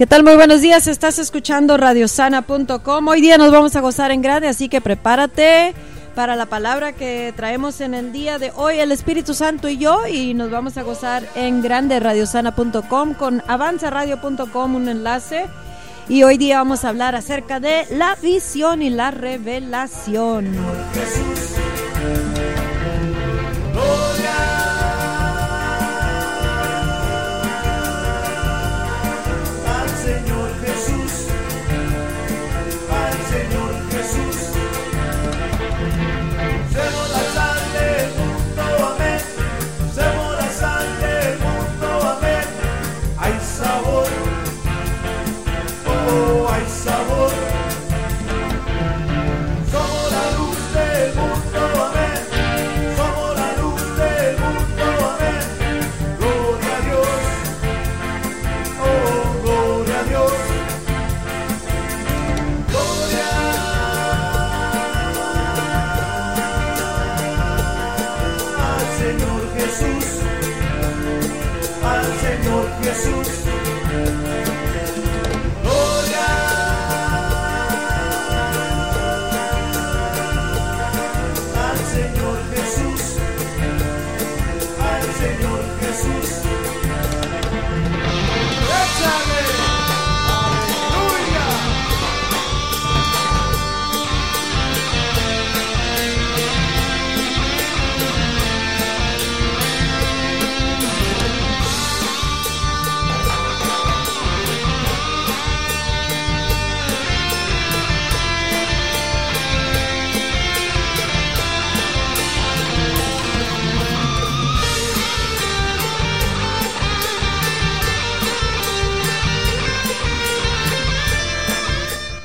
¿Qué tal? Muy buenos días. Estás escuchando radiosana.com. Hoy día nos vamos a gozar en grande, así que prepárate para la palabra que traemos en el día de hoy, el Espíritu Santo y yo, y nos vamos a gozar en grande radiosana.com con avanzaradio.com, un enlace. Y hoy día vamos a hablar acerca de la visión y la revelación.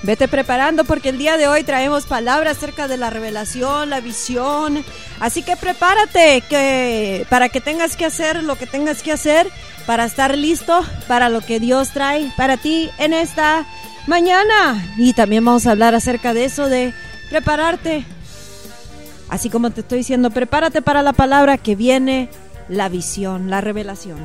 Vete preparando porque el día de hoy traemos palabras acerca de la revelación, la visión. Así que prepárate que para que tengas que hacer lo que tengas que hacer para estar listo para lo que Dios trae para ti en esta mañana. Y también vamos a hablar acerca de eso de prepararte. Así como te estoy diciendo, prepárate para la palabra que viene, la visión, la revelación.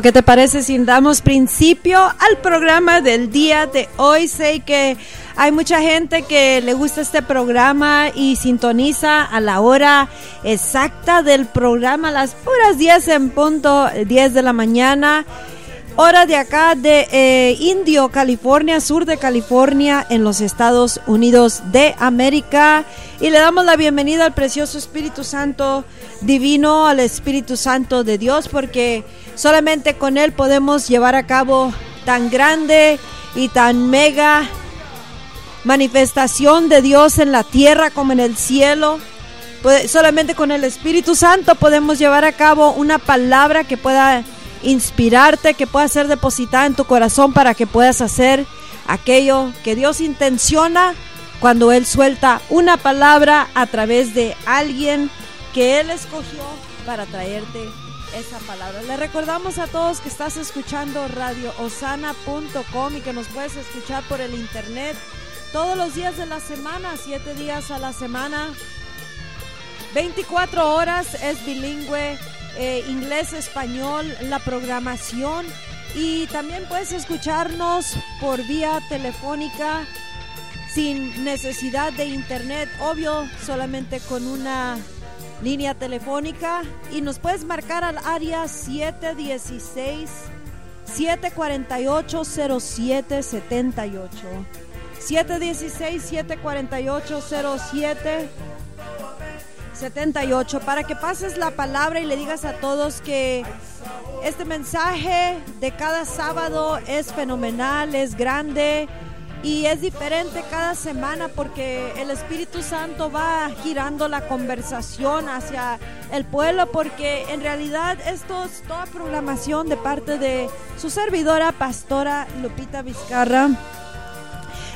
¿Qué te parece si damos principio al programa del día de hoy? Sé que hay mucha gente que le gusta este programa y sintoniza a la hora exacta del programa, las puras 10 en punto, 10 de la mañana. Hora de acá de eh, Indio, California, sur de California, en los Estados Unidos de América. Y le damos la bienvenida al precioso Espíritu Santo divino, al Espíritu Santo de Dios, porque solamente con Él podemos llevar a cabo tan grande y tan mega manifestación de Dios en la tierra como en el cielo. Solamente con el Espíritu Santo podemos llevar a cabo una palabra que pueda inspirarte, que pueda ser depositada en tu corazón para que puedas hacer aquello que Dios intenciona cuando Él suelta una palabra a través de alguien que Él escogió para traerte esa palabra. Le recordamos a todos que estás escuchando radioosana.com y que nos puedes escuchar por el internet todos los días de la semana, siete días a la semana, 24 horas, es bilingüe eh, inglés, español, la programación y también puedes escucharnos por vía telefónica sin necesidad de internet, obvio, solamente con una línea telefónica y nos puedes marcar al área 716 748 0778 716 748 07 78 para que pases la palabra y le digas a todos que este mensaje de cada sábado es fenomenal, es grande y es diferente cada semana porque el Espíritu Santo va girando la conversación hacia el pueblo porque en realidad esto es toda programación de parte de su servidora pastora Lupita Vizcarra.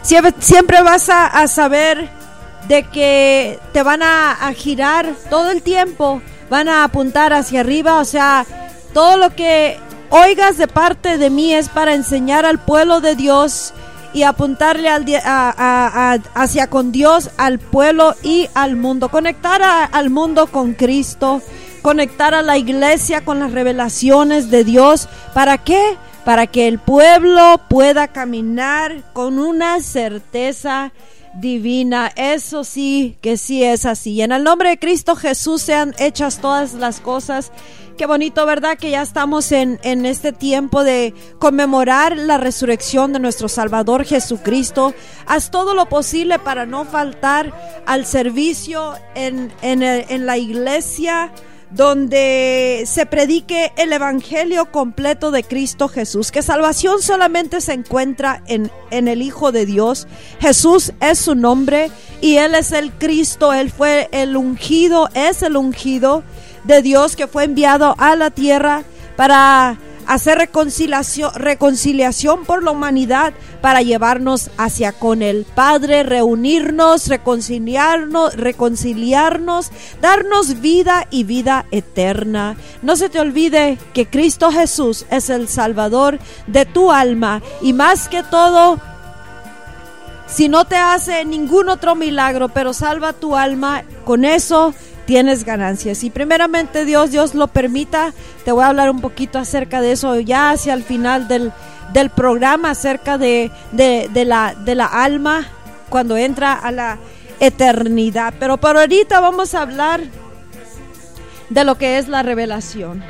Siempre, vas a saber de que te van a, girar todo el tiempo, van a apuntar hacia arriba, o sea, todo lo que oigas de parte de mí es para enseñar al pueblo de Dios y apuntarle al, hacia con Dios, al pueblo y al mundo. Conectar al mundo con Cristo, conectar a la iglesia con las revelaciones de Dios. ¿Para qué? Para que el pueblo pueda caminar con una certeza divina. Eso sí, que sí es así. En el nombre de Cristo Jesús sean hechas todas las cosas. Qué bonito, ¿verdad? Que ya estamos en, en este tiempo de conmemorar la resurrección de nuestro Salvador Jesucristo. Haz todo lo posible para no faltar al servicio en, en, en la iglesia donde se predique el Evangelio completo de Cristo Jesús, que salvación solamente se encuentra en, en, el Hijo de Dios. Jesús es su nombre y Él es el Cristo, Él fue el ungido, es el ungido de Dios que fue enviado a la tierra para hacer reconciliación, reconciliación por la humanidad para llevarnos hacia con el Padre, reunirnos, reconciliarnos, reconciliarnos, darnos vida y vida eterna. No se te olvide que Cristo Jesús es el Salvador de tu alma y más que todo, si no te hace ningún otro milagro, pero salva tu alma, con eso tienes ganancias. Y primeramente Dios, Dios lo permita, te voy a hablar un poquito acerca de eso ya hacia el final del, del programa, acerca de, de, la, de la alma cuando entra a la eternidad. Pero por ahorita vamos a hablar de lo que es la revelación.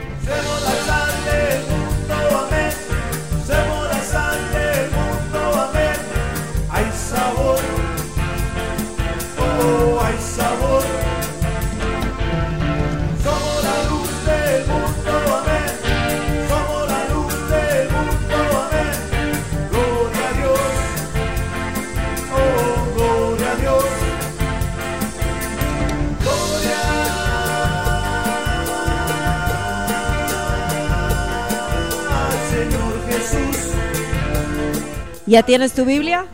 ¿Ya tienes tu Biblia?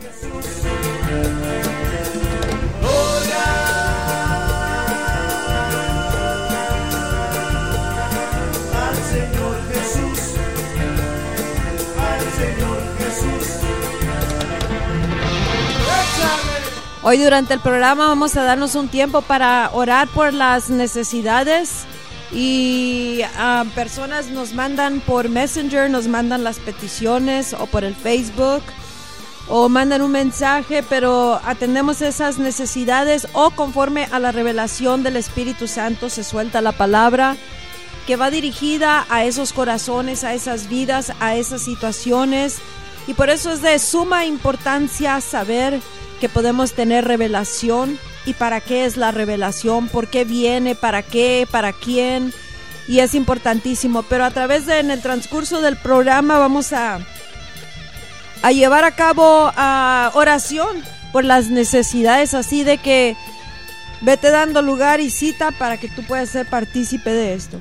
Hoy durante el programa vamos a darnos un tiempo para orar por las necesidades y ah, personas nos mandan por Messenger, nos mandan las peticiones o por el Facebook o mandan un mensaje, pero atendemos esas necesidades o conforme a la revelación del Espíritu Santo se suelta la palabra que va dirigida a esos corazones, a esas vidas, a esas situaciones. Y por eso es de suma importancia saber que podemos tener revelación y para qué es la revelación, por qué viene, para qué, para quién. Y es importantísimo. Pero a través de en el transcurso del programa vamos a, a llevar a cabo oración por las necesidades así de que vete dando lugar y cita para que tú puedas ser partícipe de esto.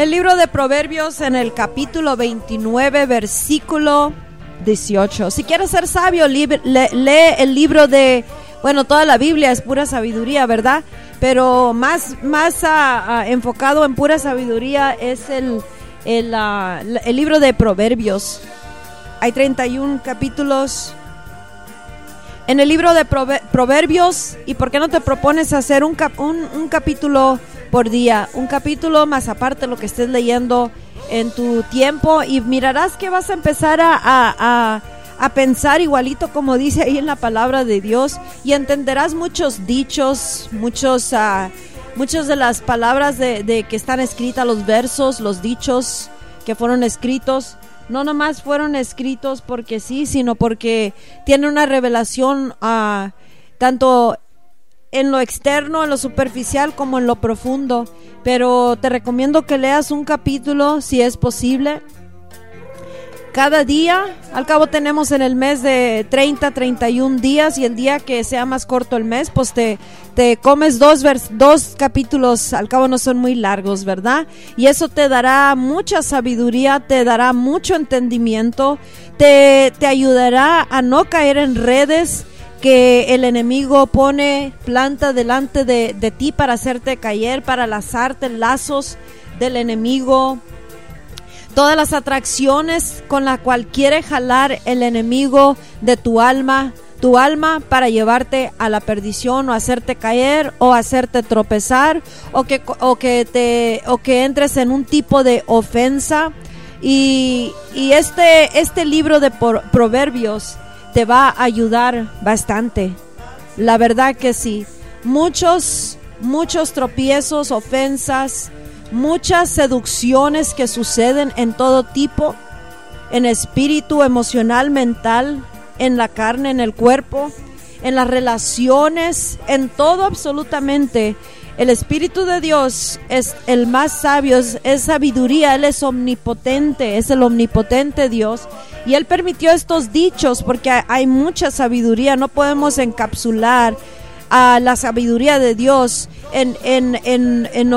El libro de Proverbios en el capítulo 29, versículo 18. Si quieres ser sabio, lee, el libro de, bueno, toda la Biblia es pura sabiduría, ¿verdad? Pero más, más enfocado en pura sabiduría es el, el, ah, libro de Proverbios. Hay 31 capítulos en el libro de Proverbios. ¿Y por qué no te propones hacer un, un, un capítulo por día, un capítulo más aparte lo que estés leyendo en tu tiempo y mirarás que vas a empezar a, a, a, pensar igualito como dice ahí en la palabra de Dios y entenderás muchos dichos, muchos, uh, muchas de las palabras de, de, que están escritas, los versos, los dichos que fueron escritos. No nomás fueron escritos porque sí, sino porque tiene una revelación uh, tanto en lo externo, en lo superficial como en lo profundo. Pero te recomiendo que leas un capítulo si es posible. Cada día, al cabo tenemos en el mes de 30, 31 días y el día que sea más corto el mes, pues te, te comes dos, dos capítulos, al cabo no son muy largos, ¿verdad? Y eso te dará mucha sabiduría, te dará mucho entendimiento, te, te ayudará a no caer en redes que el enemigo pone planta delante de, de, ti para hacerte caer, para lazarte lazos del enemigo. Todas las atracciones con las cual quiere jalar el enemigo de tu alma, tu alma para llevarte a la perdición o hacerte caer o hacerte tropezar o que, o que, te, o que entres en un tipo de ofensa. Y, y este, este libro de proverbios te va a ayudar bastante. La verdad que sí. Muchos, muchos tropiezos, ofensas, muchas seducciones que suceden en todo tipo, en espíritu, emocional, mental, en la carne, en el cuerpo, en las relaciones, en todo absolutamente. El Espíritu de Dios es el más sabio, es, sabiduría, Él es omnipotente, es el omnipotente Dios. Y Él permitió estos dichos porque hay mucha sabiduría, no podemos encapsular a la sabiduría de Dios en, en, en, en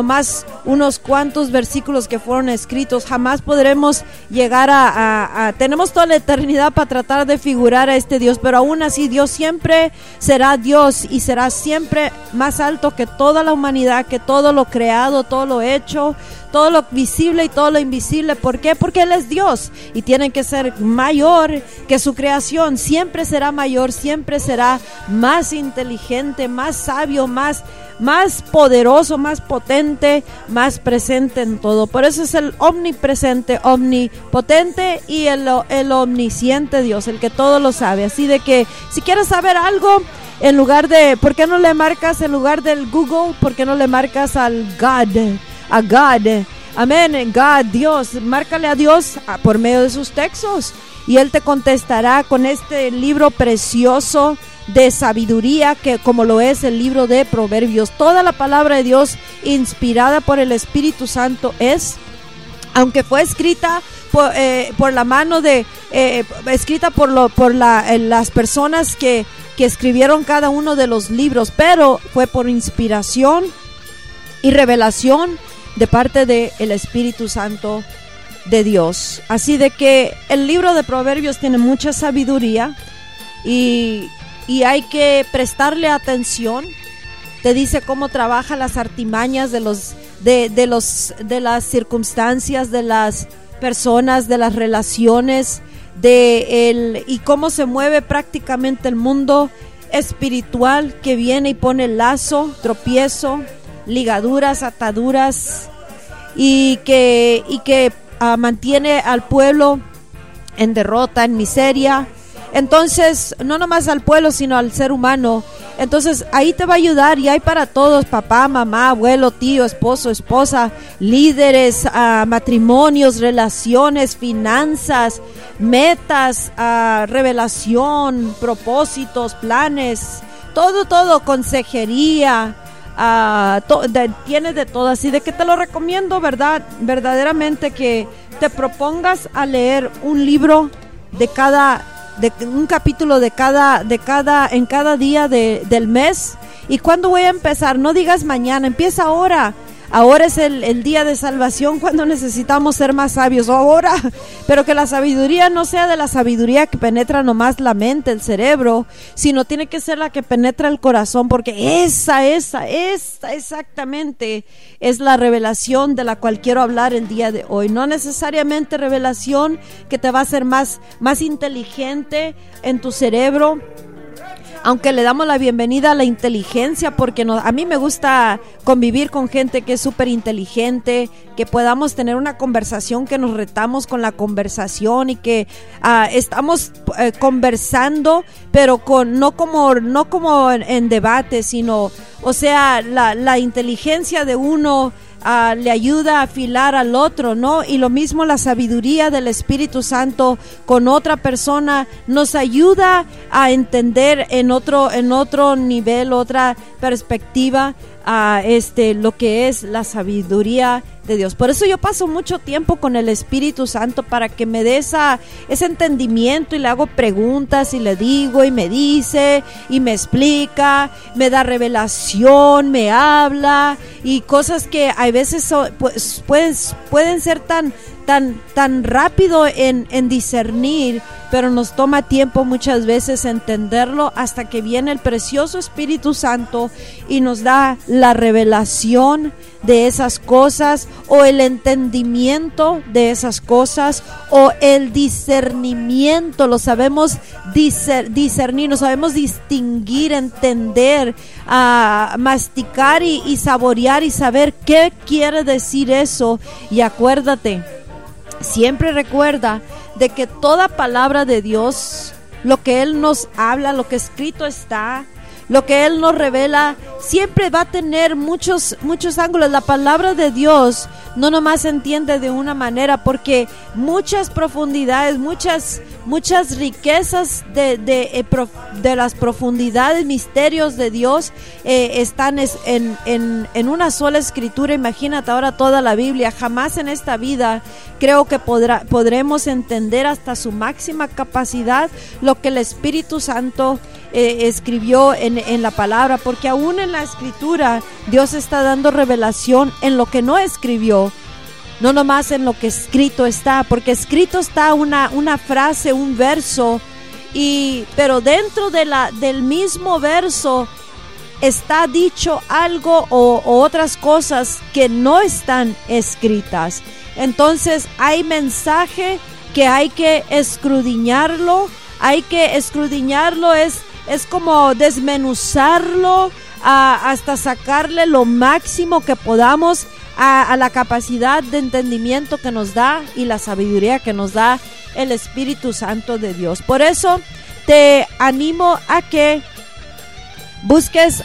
unos cuantos versículos que fueron escritos. Jamás podremos llegar a, Tenemos toda la eternidad para tratar de figurar a este Dios, pero aún así Dios siempre será Dios y será siempre más alto que toda la humanidad, que todo lo creado, todo lo hecho, todo lo visible y todo lo invisible. ¿Por qué? Porque Él es Dios y tiene que ser mayor que su creación. Siempre será mayor, siempre será más inteligente, más sabio, más más poderoso, más potente, más presente en todo. Por eso es el omnipresente, omnipotente y el, el omnisciente Dios, el que todo lo sabe. Así de que si quieres saber algo, en lugar de, ¿por qué no le marcas en lugar del Google? ¿Por qué no le marcas al God? A God. Amén, God, Dios. Márcale a Dios por medio de sus textos y Él te contestará con este libro precioso de sabiduría que como lo es el libro de Proverbios. Toda la palabra de Dios inspirada por el Espíritu Santo es, aunque fue escrita por, eh, la mano de, eh, escrita por, lo, por la, eh, las personas que, que escribieron cada uno de los libros, pero fue por inspiración y revelación de parte del el Espíritu Santo de Dios. Así de que el libro de Proverbios tiene mucha sabiduría y y hay que prestarle atención. Te dice cómo trabaja las artimañas de los de, de los de las circunstancias, de las personas, de las relaciones, de el y cómo se mueve prácticamente el mundo espiritual que viene y pone lazo, tropiezo, ligaduras, ataduras y que y que ah, mantiene al pueblo en derrota, en miseria. Entonces, no nomás al pueblo, sino al ser humano. Entonces, ahí te va a ayudar y hay para todos, papá, mamá, abuelo, tío, esposo, esposa, líderes, uh, matrimonios, relaciones, finanzas, metas, uh, revelación, propósitos, planes, todo, todo, consejería. Uh, de, tiene de todo, así de que te lo recomiendo, ¿verdad? Verdaderamente que te propongas a leer un libro de cada de un capítulo de cada de cada en cada día de, del mes. Y cuándo voy a empezar no digas mañana empieza ahora Ahora es el, día de salvación cuando necesitamos ser más sabios. Ahora, pero que la sabiduría no sea de la sabiduría que penetra nomás la mente, el cerebro, sino tiene que ser la que penetra el corazón, porque esa, esa, esa exactamente es la revelación de la cual quiero hablar el día de hoy. No necesariamente revelación que te va a hacer más, más inteligente en tu cerebro aunque le damos la bienvenida a la inteligencia, porque a mí me gusta convivir con gente que es súper inteligente, que podamos tener una conversación, que nos retamos con la conversación y que ah, estamos eh, conversando, pero con no como, no como en, debate, sino, o sea, la, la inteligencia de uno le ayuda a afilar al otro, ¿no? Y lo mismo la sabiduría del Espíritu Santo con otra persona nos ayuda a entender en otro, en otro nivel, otra perspectiva a este lo que es la sabiduría de Dios. Por eso yo paso mucho tiempo con el Espíritu Santo para que me dé esa, ese entendimiento y le hago preguntas y le digo y me dice y me explica, me da revelación, me habla y cosas que a veces pues, pueden, pueden ser tan tan, tan rápido en, discernir, pero nos toma tiempo muchas veces entenderlo hasta que viene el precioso Espíritu Santo y nos da la revelación de esas cosas o el entendimiento de esas cosas o el discernimiento, lo sabemos discernir, no sabemos distinguir, entender, a masticar y, y saborear y saber qué quiere decir eso. Y acuérdate, Siempre recuerda de que toda palabra de Dios, lo que Él nos habla, lo que escrito está, lo que Él nos revela, siempre va a tener muchos, muchos ángulos. La palabra de Dios no nomás se entiende de una manera, porque muchas profundidades, muchas, muchas riquezas de, de, eh, de las profundidades, misterios de Dios eh, están en, en, en, una sola escritura. Imagínate ahora toda la Biblia. Jamás en esta vida creo que podrá, podremos entender hasta su máxima capacidad lo que el Espíritu Santo eh, escribió en, en la palabra, porque aún en la escritura Dios está dando revelación en lo que no escribió no nomás en lo que escrito está, porque escrito está una, una frase, un verso, y, pero dentro de la, del mismo verso está dicho algo o, otras cosas que no están escritas. Entonces hay mensaje que hay que escrudiñarlo, hay que escrudiñarlo, es, es como desmenuzarlo hasta sacarle lo máximo que podamos a, la capacidad de entendimiento que nos da y la sabiduría que nos da el Espíritu Santo de Dios. Por eso te animo a que busques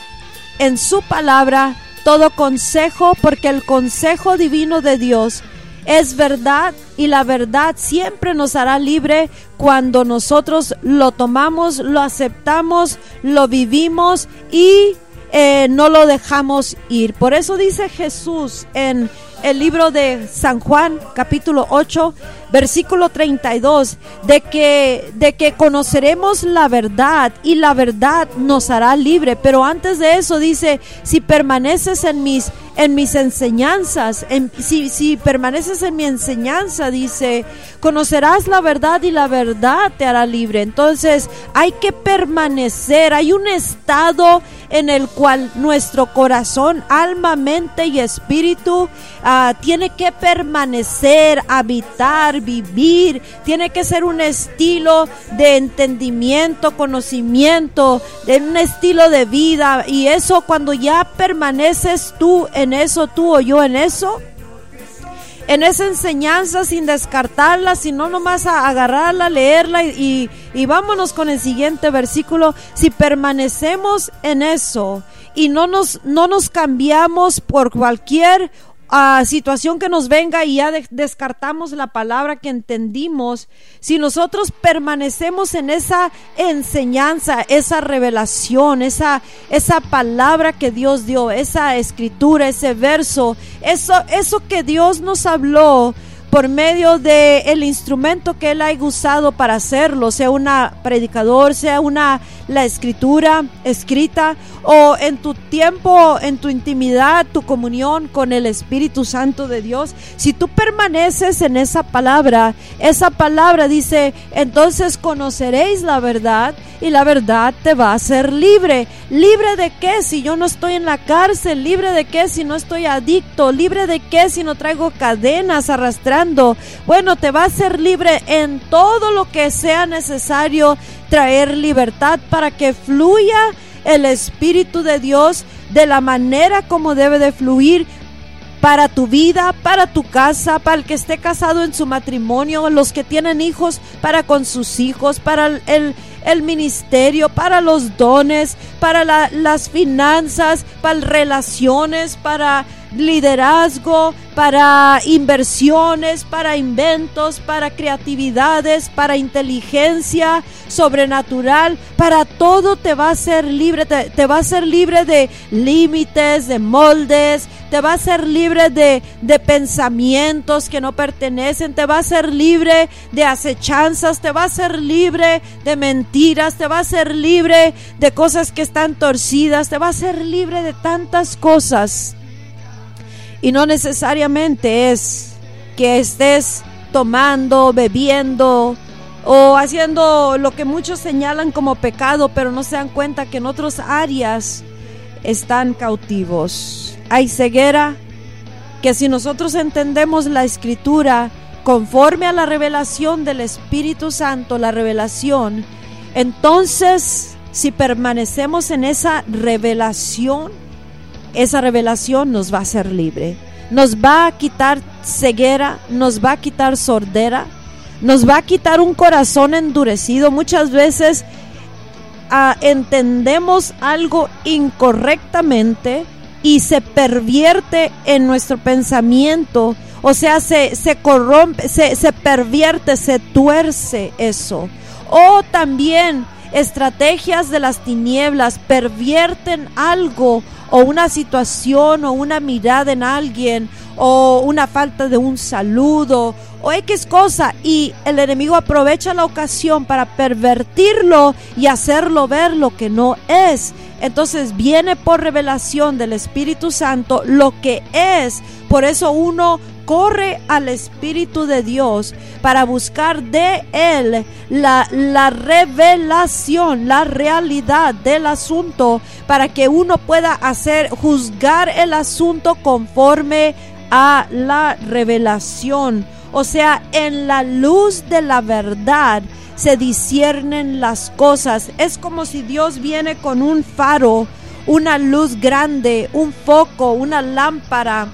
en su palabra todo consejo, porque el consejo divino de Dios es verdad y la verdad siempre nos hará libre cuando nosotros lo tomamos, lo aceptamos, lo vivimos y eh, no lo dejamos ir. Por eso dice Jesús en el libro de San Juan, capítulo 8, versículo 32, de que, de que conoceremos la verdad y la verdad nos hará libre. Pero antes de eso dice, si permaneces en mis en mis enseñanzas. si, si permaneces en mi enseñanza, dice, conocerás la verdad y la verdad te hará libre. Entonces hay que permanecer, hay un estado en el cual nuestro corazón, alma, mente y espíritu uh, tiene que permanecer, habitar, vivir, tiene que ser un estilo de entendimiento, conocimiento, de un estilo de vida y eso cuando ya permaneces tú en eso, tú o yo en eso, en esa enseñanza sin descartarla, sino nomás a agarrarla, leerla y, y, vámonos con el siguiente versículo. Si permanecemos en eso y no nos, no nos cambiamos por cualquier situación que nos venga y ya descartamos la palabra que entendimos, si nosotros permanecemos en esa enseñanza, esa revelación, esa, esa palabra que Dios dio, esa escritura, ese verso, eso, eso que Dios nos habló, por medio de el instrumento que él ha usado para hacerlo, sea una predicador, sea una la escritura escrita o en tu tiempo, en tu intimidad, tu comunión con el Espíritu Santo de Dios, si tú permaneces en esa palabra, esa palabra dice, entonces conoceréis la verdad y la verdad te va a hacer libre. ¿Libre de qué si yo no estoy en la cárcel? ¿Libre de qué si no estoy adicto? ¿Libre de qué si no traigo cadenas Bueno, te va a hacer libre en todo lo que sea necesario traer libertad para que fluya el Espíritu de Dios de la manera como debe de fluir para tu vida, para tu casa, para el que esté casado en su matrimonio, los que tienen hijos, para con sus hijos, para el, el ministerio, para los dones, para las finanzas, para relaciones, para liderazgo, para inversiones, para inventos, para creatividades, para inteligencia sobrenatural, para todo te va a ser libre, te, va a ser libre de límites, de moldes, te va a ser libre de, de pensamientos que no pertenecen, te va a ser libre de acechanzas, te va a ser libre de mentiras, te va a ser libre de cosas que están torcidas, te va a ser libre de tantas cosas y no necesariamente es que estés tomando, bebiendo o haciendo lo que muchos señalan como pecado, pero no se dan cuenta que en otras áreas están cautivos. Hay ceguera que si nosotros entendemos la escritura conforme a la revelación del Espíritu Santo, la revelación, entonces si permanecemos en esa revelación, esa revelación nos va a hacer libre. Nos va a quitar ceguera, nos va a quitar sordera, nos va a quitar un corazón endurecido. Muchas veces ah, entendemos algo incorrectamente y se pervierte en nuestro pensamiento. O sea, se, se corrompe, se, se pervierte, se tuerce eso. O también estrategias de las tinieblas pervierten algo o una situación o una mirada en alguien o una falta de un saludo o X cosa y el enemigo aprovecha la ocasión para pervertirlo y hacerlo ver lo que no es. Entonces viene por revelación del Espíritu Santo lo que es. Por eso uno corre al Espíritu de Dios para buscar de Él la, la revelación, la realidad del asunto, para que uno pueda hacer, juzgar el asunto conforme a la revelación. O sea, en la luz de la verdad se disciernen las cosas. Es como si Dios viene con un faro, una luz grande, un foco, una lámpara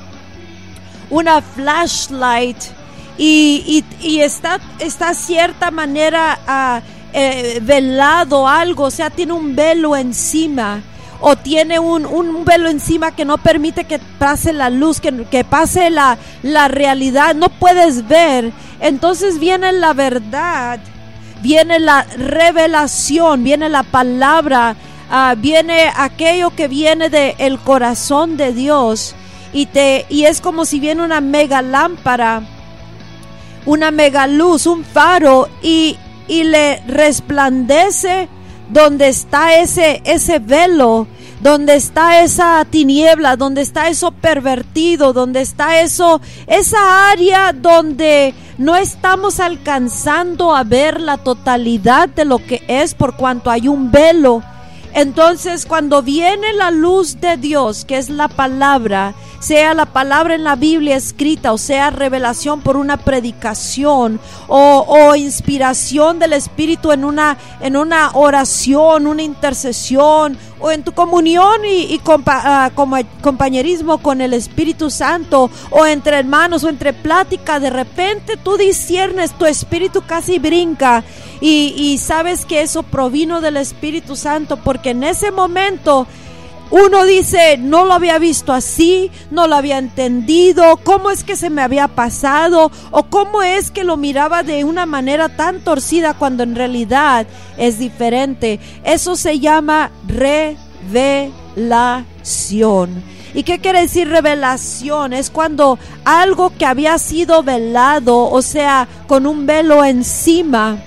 una flashlight y, está, está cierta manera uh, eh, velado algo, o sea, tiene un velo encima o tiene un, un, velo encima que no permite que pase la luz, que, que pase la, la, realidad, no puedes ver. Entonces viene la verdad, viene la revelación, viene la palabra, uh, viene aquello que viene del el corazón de Dios y te y es como si viene una mega lámpara, una mega luz, un faro y, y le resplandece donde está ese ese velo, donde está esa tiniebla, donde está eso pervertido, donde está eso, esa área donde no estamos alcanzando a ver la totalidad de lo que es por cuanto hay un velo. Entonces cuando viene la luz de Dios, que es la palabra, sea la palabra en la Biblia escrita o sea revelación por una predicación o, inspiración del Espíritu en una, en una oración, una intercesión o en tu comunión y, ah, compañerismo con el Espíritu Santo o entre hermanos o entre plática, de repente tú disiernes, tu espíritu casi brinca y, y sabes que eso provino del Espíritu Santo porque en ese momento uno dice, no lo había visto así, no lo había entendido, cómo es que se me había pasado o cómo es que lo miraba de una manera tan torcida cuando en realidad es diferente. Eso se llama revelación. ¿Y qué quiere decir revelación? Es cuando algo que había sido velado, o sea, con un velo encima,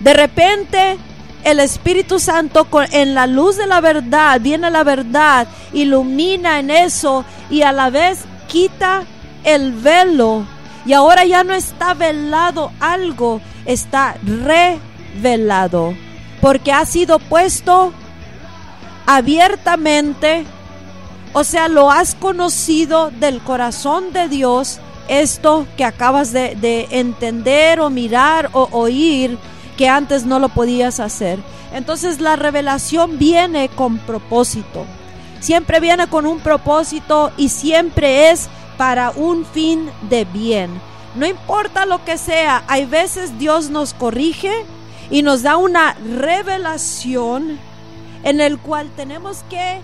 de repente el Espíritu Santo en la luz de la verdad, viene la verdad, ilumina en eso y a la vez quita el velo. Y ahora ya no está velado algo, está revelado. Porque ha sido puesto abiertamente, o sea, lo has conocido del corazón de Dios, esto que acabas de, de entender o mirar o oír que antes no lo podías hacer. Entonces la revelación viene con propósito. Siempre viene con un propósito y siempre es para un fin de bien. No importa lo que sea, hay veces Dios nos corrige y nos da una revelación en el cual tenemos que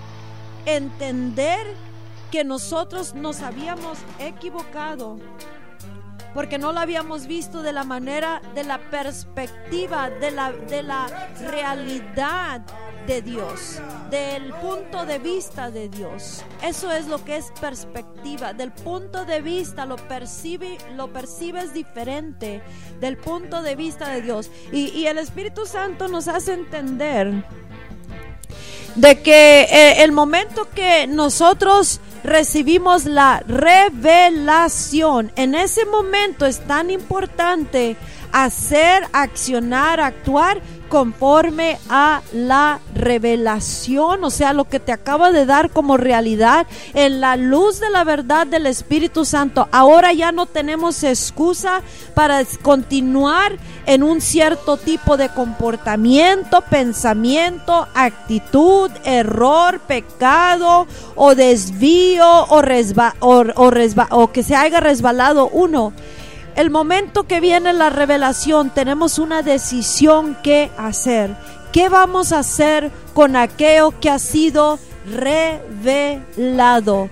entender que nosotros nos habíamos equivocado porque no lo habíamos visto de la manera, de la perspectiva, de la, de la realidad de Dios, del punto de vista de Dios. Eso es lo que es perspectiva. Del punto de vista lo percibe, lo percibes diferente del punto de vista de Dios. Y, y el Espíritu Santo nos hace entender de que eh, el momento que nosotros recibimos la revelación, en ese momento es tan importante hacer, accionar, actuar conforme a la revelación, o sea, lo que te acaba de dar como realidad en la luz de la verdad del Espíritu Santo. Ahora ya no tenemos excusa para continuar en un cierto tipo de comportamiento, pensamiento, actitud, error, pecado o desvío o, o que se haya resbalado uno el momento que viene la revelación tenemos una decisión que hacer. ¿Qué vamos a hacer con aquello que ha sido revelado?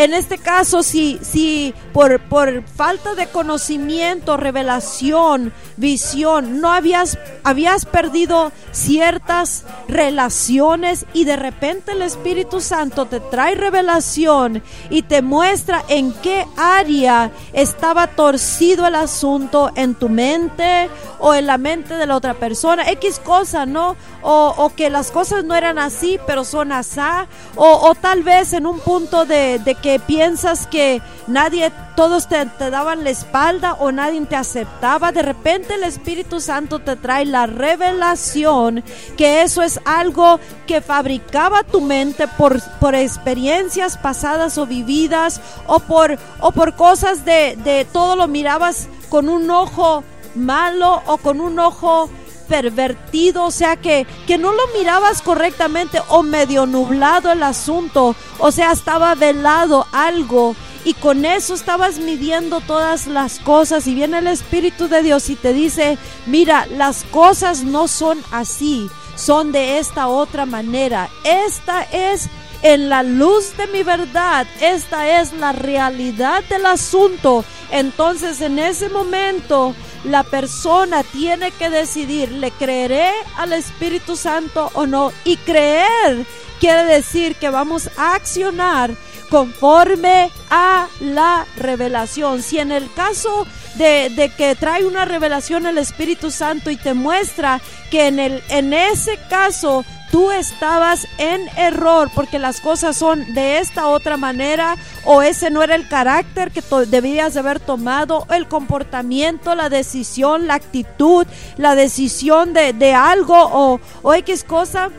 En este caso, si, si por, por falta de conocimiento, revelación, visión, no habías, habías perdido ciertas relaciones y de repente el Espíritu Santo te trae revelación y te muestra en qué área estaba torcido el asunto en tu mente o en la mente de la otra persona, X cosa, ¿no? O, que las cosas no eran así, pero son asá, o, tal vez en un punto de, de que piensas que nadie, todos te, te, daban la espalda o nadie te aceptaba, de repente el Espíritu Santo te trae la revelación que eso es algo que fabricaba tu mente por, por experiencias pasadas o vividas o por, o por cosas de, de todo lo mirabas con un ojo malo o con un ojo pervertido, o sea que, que no lo mirabas correctamente o medio nublado el asunto, o sea, estaba velado algo y con eso estabas midiendo todas las cosas y viene el Espíritu de Dios y te dice, mira, las cosas no son así, son de esta otra manera, esta es en la luz de mi verdad, esta es la realidad del asunto, entonces en ese momento la persona tiene que decidir, ¿le creeré al Espíritu Santo o no? Y creer quiere decir que vamos a accionar conforme a la revelación. Si en el caso de, que trae una revelación el Espíritu Santo y te muestra que en, el, en ese caso tú estabas en error porque las cosas son de esta otra manera o ese no era el carácter que debías de haber tomado, el comportamiento, la decisión, la actitud, la decisión de, de algo o, o X cosa,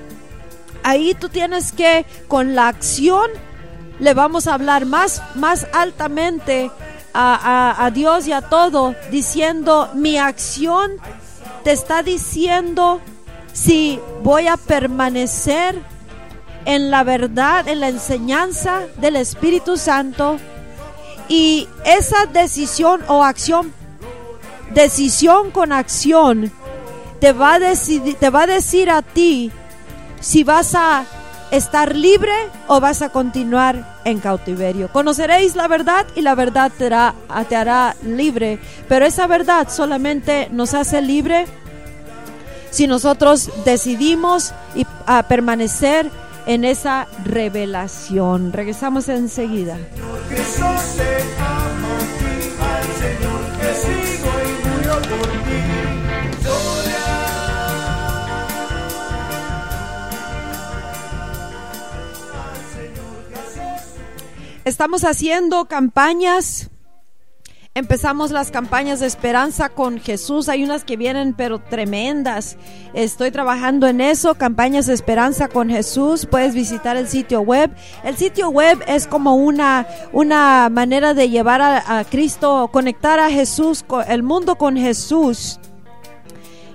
ahí tú tienes que con la acción le vamos a hablar más, más altamente a, a, Dios y a todo, diciendo, mi acción te está diciendo si voy a permanecer en la verdad, en la enseñanza del Espíritu Santo. Y esa decisión o acción, decisión con acción, te va a, decidir, te va a decir a ti si vas a estar libre o vas a continuar en cautiverio. Conoceréis la verdad y la verdad te hará, te hará libre, pero esa verdad solamente nos hace libre si nosotros decidimos y, permanecer en esa revelación. Regresamos enseguida. Estamos haciendo campañas. Empezamos las campañas de esperanza con Jesús. Hay unas que vienen pero tremendas. Estoy trabajando en eso, campañas de esperanza con Jesús. Puedes visitar el sitio web. El sitio web es como una, una manera de llevar a, a Cristo, conectar a Jesús, el mundo con Jesús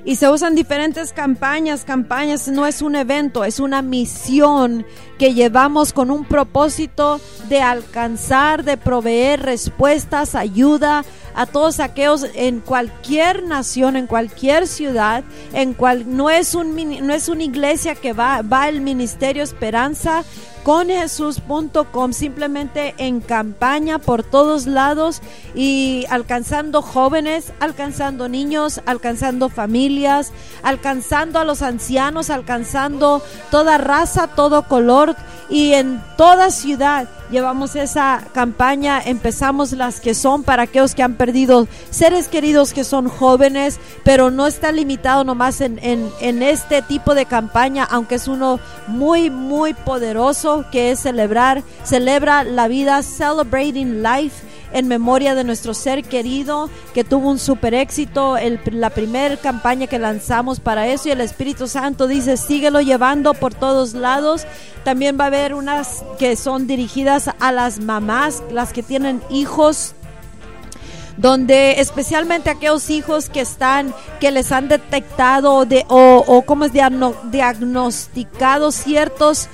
y se usan diferentes campañas. Campañas no es un evento, es una misión que llevamos con un propósito de alcanzar, de proveer respuestas, ayuda a todos aquellos en cualquier nación, en cualquier ciudad, en cual no es un no es una iglesia que va va el ministerio Esperanza con Jesús.com, simplemente en campaña por todos lados y alcanzando jóvenes, alcanzando niños, alcanzando familias, alcanzando a los ancianos, alcanzando toda raza, todo color. Y en toda ciudad llevamos esa campaña, empezamos las que son para aquellos que han perdido seres queridos que son jóvenes, pero no está limitado nomás en, en, en este tipo de campaña, aunque es uno muy, muy poderoso que es celebrar, celebra la vida, celebrating life en memoria de nuestro ser querido que tuvo un super éxito, el, la primera campaña que lanzamos para eso y el Espíritu Santo dice, síguelo llevando por todos lados. También va a haber unas que son dirigidas a las mamás, las que tienen hijos donde especialmente aquellos hijos que están, que les han detectado de, o, o como es diagnosticado ciertos,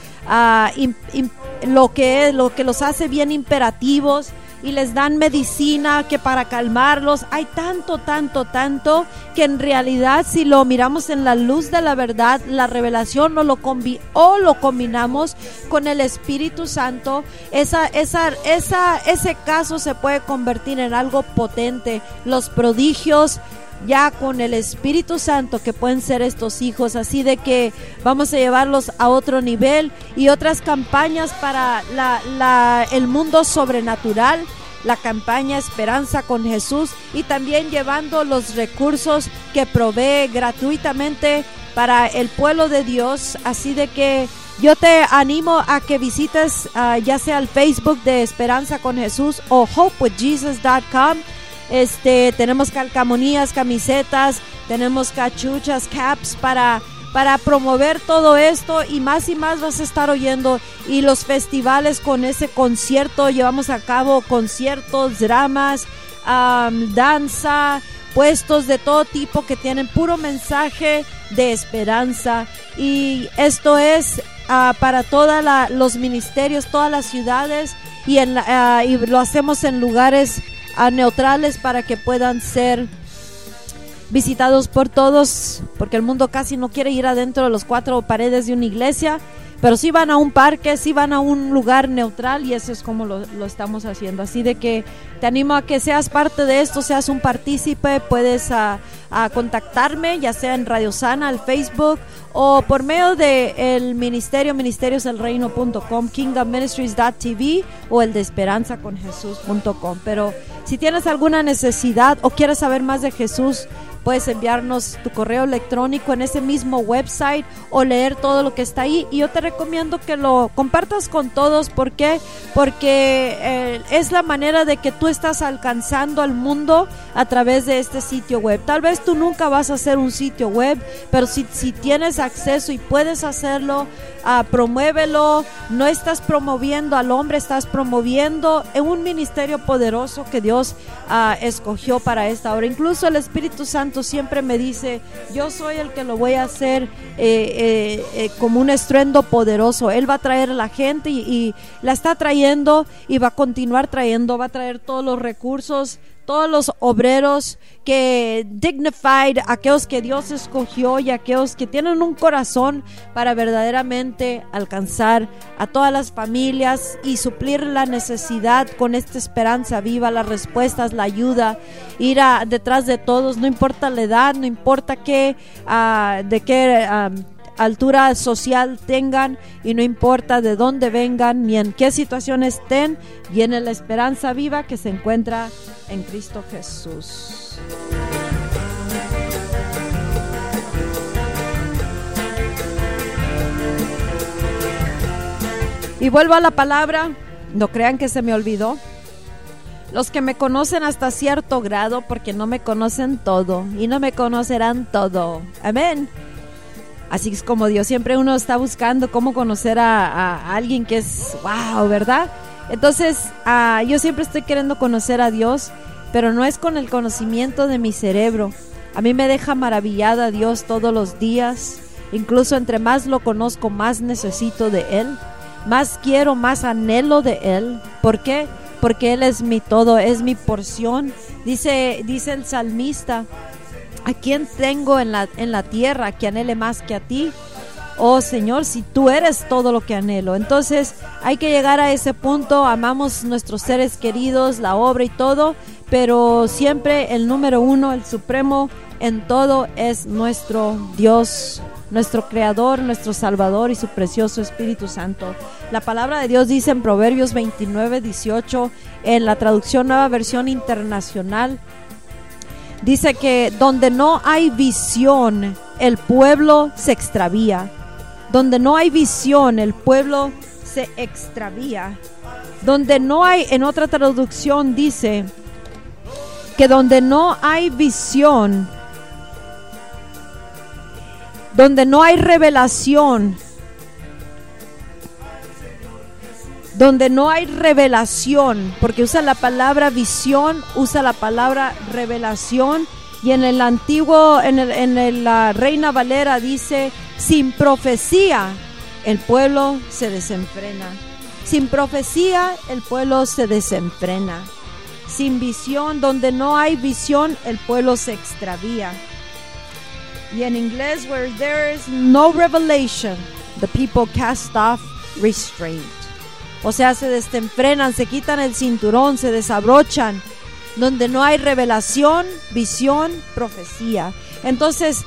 lo, que, lo que los hace bien imperativos y les dan medicina que para calmarlos. Hay tanto, tanto, tanto que en realidad si lo miramos en la luz de la verdad, la revelación o lo, combi o lo combinamos con el Espíritu Santo, esa, esa, esa, ese caso se puede convertir en algo potente. Los prodigios, ya con el Espíritu Santo que pueden ser estos hijos, así de que vamos a llevarlos a otro nivel y otras campañas para la, el mundo sobrenatural, la campaña Esperanza con Jesús y también llevando los recursos que provee gratuitamente para el pueblo de Dios, así de que yo te animo a que visites ah, ya sea el Facebook de Esperanza con Jesús o hopewithjesus.com este, tenemos calcamonías, camisetas, tenemos cachuchas, caps para para promover todo esto y más y más vas a estar oyendo. Y los festivales con ese concierto llevamos a cabo conciertos, dramas, danza, puestos de todo tipo que tienen puro mensaje de esperanza. Y esto es ah, para todos los ministerios, todas las ciudades y, ah, y lo hacemos en lugares a neutrales para que puedan ser visitados por todos, porque el mundo casi no quiere ir adentro de los cuatro paredes de una iglesia, pero sí van a un parque, sí van a un lugar neutral y eso es como lo, estamos haciendo. Así de que te animo a que seas parte de esto, seas un partícipe, puedes a, contactarme, ya sea en Radio Sana, al Facebook o por medio del el ministerio, ministeriosdelreino.com, kingdomministries.tv o el de esperanzaconjesús.com. Pero si tienes alguna necesidad o quieres saber más de Jesús, puedes enviarnos tu correo electrónico en ese mismo website o leer todo lo que está ahí. Y yo te recomiendo que lo compartas con todos. ¿Por qué? Porque eh, es la manera de que tú estás alcanzando al mundo a través de este sitio web. Tal vez tú nunca vas a hacer un sitio web, pero si, si tienes acceso y puedes hacerlo, uh, promuévelo. No estás promoviendo al hombre, estás promoviendo en un ministerio poderoso que Dios uh, escogió para esta hora. Incluso el Espíritu Santo siempre me dice, yo soy el que lo voy a hacer eh, eh, eh, como un estruendo poderoso. Él va a traer a la gente y, y la está trayendo y va a continuar trayendo, va a traer todos los recursos todos los obreros que dignified, aquellos que Dios escogió y aquellos que tienen un corazón para verdaderamente alcanzar a todas las familias y suplir la necesidad con esta esperanza viva, las respuestas, la ayuda, ir a, detrás de todos, no importa la edad, no importa qué, uh, de qué uh, altura social tengan y no importa de dónde vengan ni en qué situación estén, viene la esperanza viva que se encuentra en Cristo Jesús. Y vuelvo a la palabra, no crean que se me olvidó. Los que me conocen hasta cierto grado, porque no me conocen todo y no me conocerán todo. Amén. Así es como Dios, siempre uno está buscando cómo conocer a, alguien que es wow, ¿verdad? Entonces, uh, yo siempre estoy queriendo conocer a Dios, pero no es con el conocimiento de mi cerebro. A mí me deja maravillada Dios todos los días. Incluso entre más lo conozco, más necesito de Él. Más quiero, más anhelo de Él. ¿Por qué? Porque Él es mi todo, es mi porción. Dice, dice el salmista, ¿a quién tengo en la, en la tierra que anhele más que a ti? oh Señor, si tú eres todo lo que anhelo. Entonces hay que llegar a ese punto, amamos nuestros seres queridos, la obra y todo, pero siempre el número uno, el supremo en todo es nuestro Dios, nuestro Creador, nuestro Salvador y su precioso Espíritu Santo. La palabra de Dios dice en Proverbios 29, 18, en la traducción nueva versión internacional, dice que donde no hay visión, el pueblo se extravía donde no hay visión, el pueblo se extravía. Donde no hay, en otra traducción dice, que donde no hay visión, donde no hay revelación, donde no hay revelación, porque usa la palabra visión, usa la palabra revelación, y en el antiguo, en, el, en la Reina Valera dice sin profecía, el pueblo se desenfrena. Sin profecía, el pueblo se desenfrena. Sin visión, donde no hay visión, el pueblo se extravía. Y en inglés, where there is no revelation, the people cast off restraint. O sea, se desenfrenan, se quitan el cinturón, se desabrochan. Donde no hay revelación, visión, profecía. Entonces,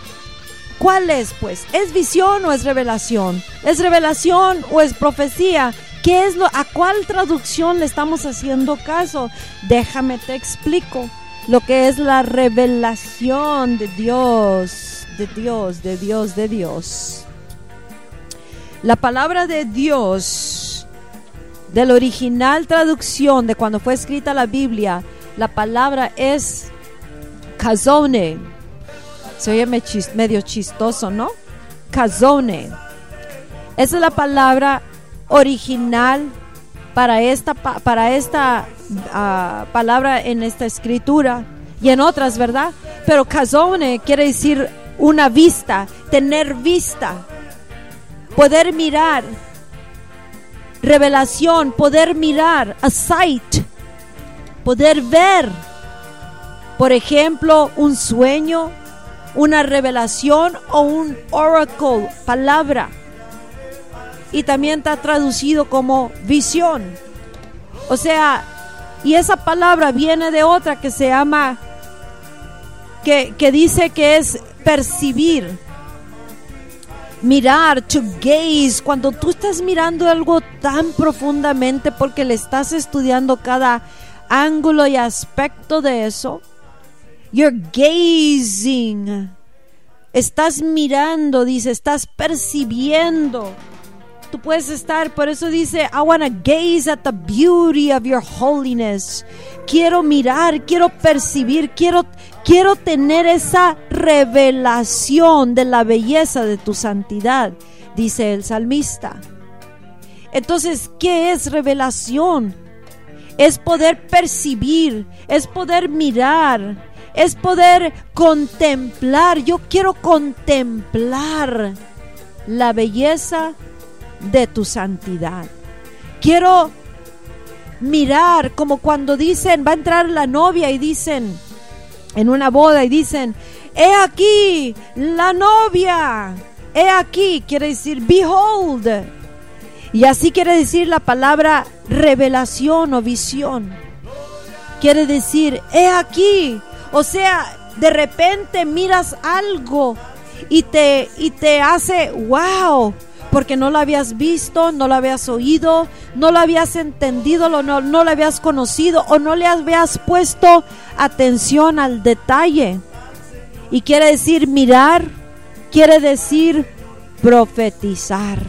¿Cuál es pues? ¿Es visión o es revelación? ¿Es revelación o es profecía? ¿Qué es lo a cuál traducción le estamos haciendo caso? Déjame te explico lo que es la revelación de Dios, de Dios, de Dios, de Dios. La palabra de Dios de la original traducción de cuando fue escrita la Biblia, la palabra es kazone se oye medio chistoso, ¿no? Cazone. Esa es la palabra original para esta, para esta uh, palabra en esta escritura y en otras, ¿verdad? Pero cazone quiere decir una vista, tener vista, poder mirar, revelación, poder mirar, a sight, poder ver. Por ejemplo, un sueño, una revelación o un oracle, palabra. Y también está traducido como visión. O sea, y esa palabra viene de otra que se llama, que, que dice que es percibir, mirar, to gaze. Cuando tú estás mirando algo tan profundamente porque le estás estudiando cada ángulo y aspecto de eso, You're gazing. Estás mirando, dice, estás percibiendo. Tú puedes estar, por eso dice, I want to gaze at the beauty of your holiness. Quiero mirar, quiero percibir, quiero, quiero tener esa revelación de la belleza de tu santidad, dice el salmista. Entonces, ¿qué es revelación? Es poder percibir, es poder mirar, es poder contemplar. Yo quiero contemplar la belleza de tu santidad. Quiero mirar como cuando dicen, va a entrar la novia y dicen, en una boda y dicen, he aquí la novia, he aquí, quiere decir, behold. Y así quiere decir la palabra revelación o visión. Quiere decir, he aquí o sea, de repente miras algo y te, y te hace wow, porque no lo habías visto, no lo habías oído, no lo habías entendido, no, no lo habías conocido o no le habías puesto atención al detalle. Y quiere decir mirar, quiere decir profetizar.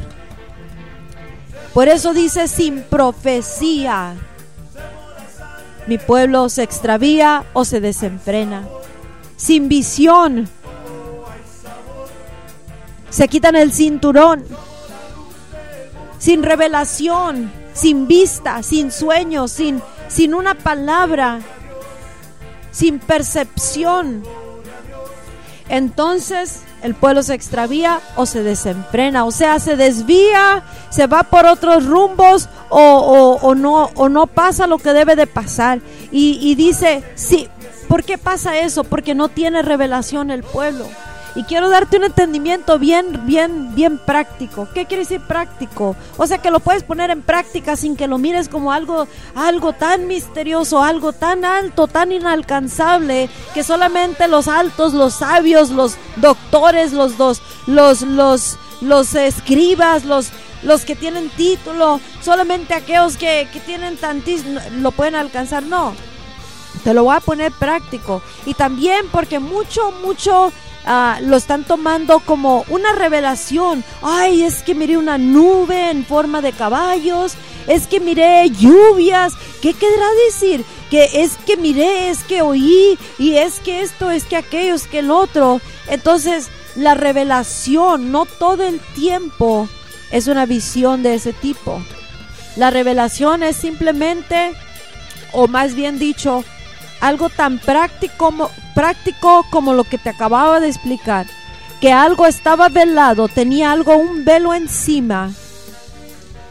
Por eso dice sin profecía mi pueblo se extravía o se desenfrena. Sin visión. Se quitan el cinturón. Sin revelación, sin vista, sin sueño, sin, sin una palabra, sin percepción. Entonces el pueblo se extravía o se desenfrena, o sea, se desvía, se va por otros rumbos o, no, o no pasa lo que debe de pasar. Y, y dice, sí, ¿por qué pasa eso? Porque no tiene revelación el pueblo. Y quiero darte un entendimiento bien, bien, bien práctico. ¿Qué quiere decir práctico? O sea que lo puedes poner en práctica sin que lo mires como algo, algo tan misterioso, algo tan alto, tan inalcanzable, que solamente los altos, los sabios, los doctores, los dos, los, los, los escribas, los, los que tienen título, solamente aquellos que, que tienen tantísimo, lo pueden alcanzar. No, te lo voy a poner práctico. Y también porque mucho, mucho Ah, lo están tomando como una revelación. Ay, es que miré una nube en forma de caballos, es que miré lluvias. ¿Qué querrá decir? Que es que miré, es que oí, y es que esto, es que aquello, es que el otro. Entonces, la revelación, no todo el tiempo es una visión de ese tipo. La revelación es simplemente, o más bien dicho, algo tan práctico como, práctico como lo que te acababa de explicar, que algo estaba velado, tenía algo, un velo encima,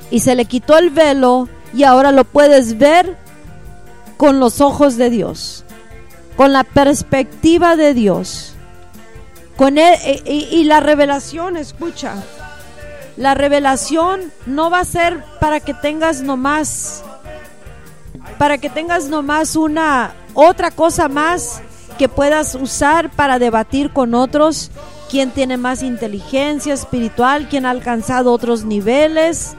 y se le quitó el velo y ahora lo puedes ver con los ojos de Dios, con la perspectiva de Dios. Con él, e, y, y la revelación, escucha, la revelación no va a ser para que tengas nomás, para que tengas nomás una, otra cosa más que puedas usar para debatir con otros, quién tiene más inteligencia espiritual, quién ha alcanzado otros niveles,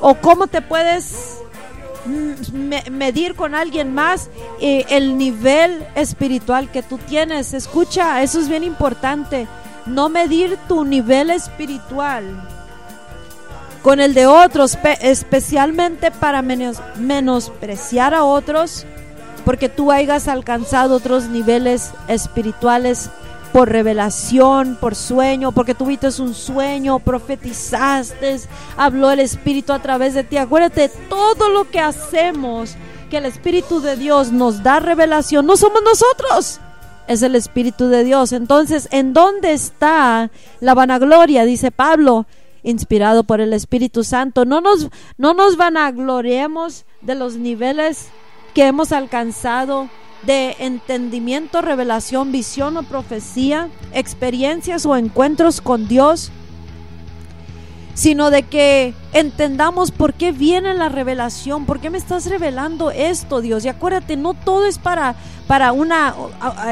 o cómo te puedes mm, medir con alguien más eh, el nivel espiritual que tú tienes. Escucha, eso es bien importante. No medir tu nivel espiritual con el de otros, especialmente para menospreciar a otros porque tú hayas alcanzado otros niveles espirituales por revelación, por sueño, porque tuviste un sueño, profetizaste, habló el Espíritu a través de ti. Acuérdate, todo lo que hacemos, que el Espíritu de Dios nos da revelación, no somos nosotros, es el Espíritu de Dios. Entonces, ¿en dónde está la vanagloria? Dice Pablo, inspirado por el Espíritu Santo. No nos, no nos vanagloriemos de los niveles que hemos alcanzado de entendimiento, revelación, visión o profecía, experiencias o encuentros con Dios, sino de que entendamos por qué viene la revelación, por qué me estás revelando esto, Dios. Y acuérdate, no todo es para, para una,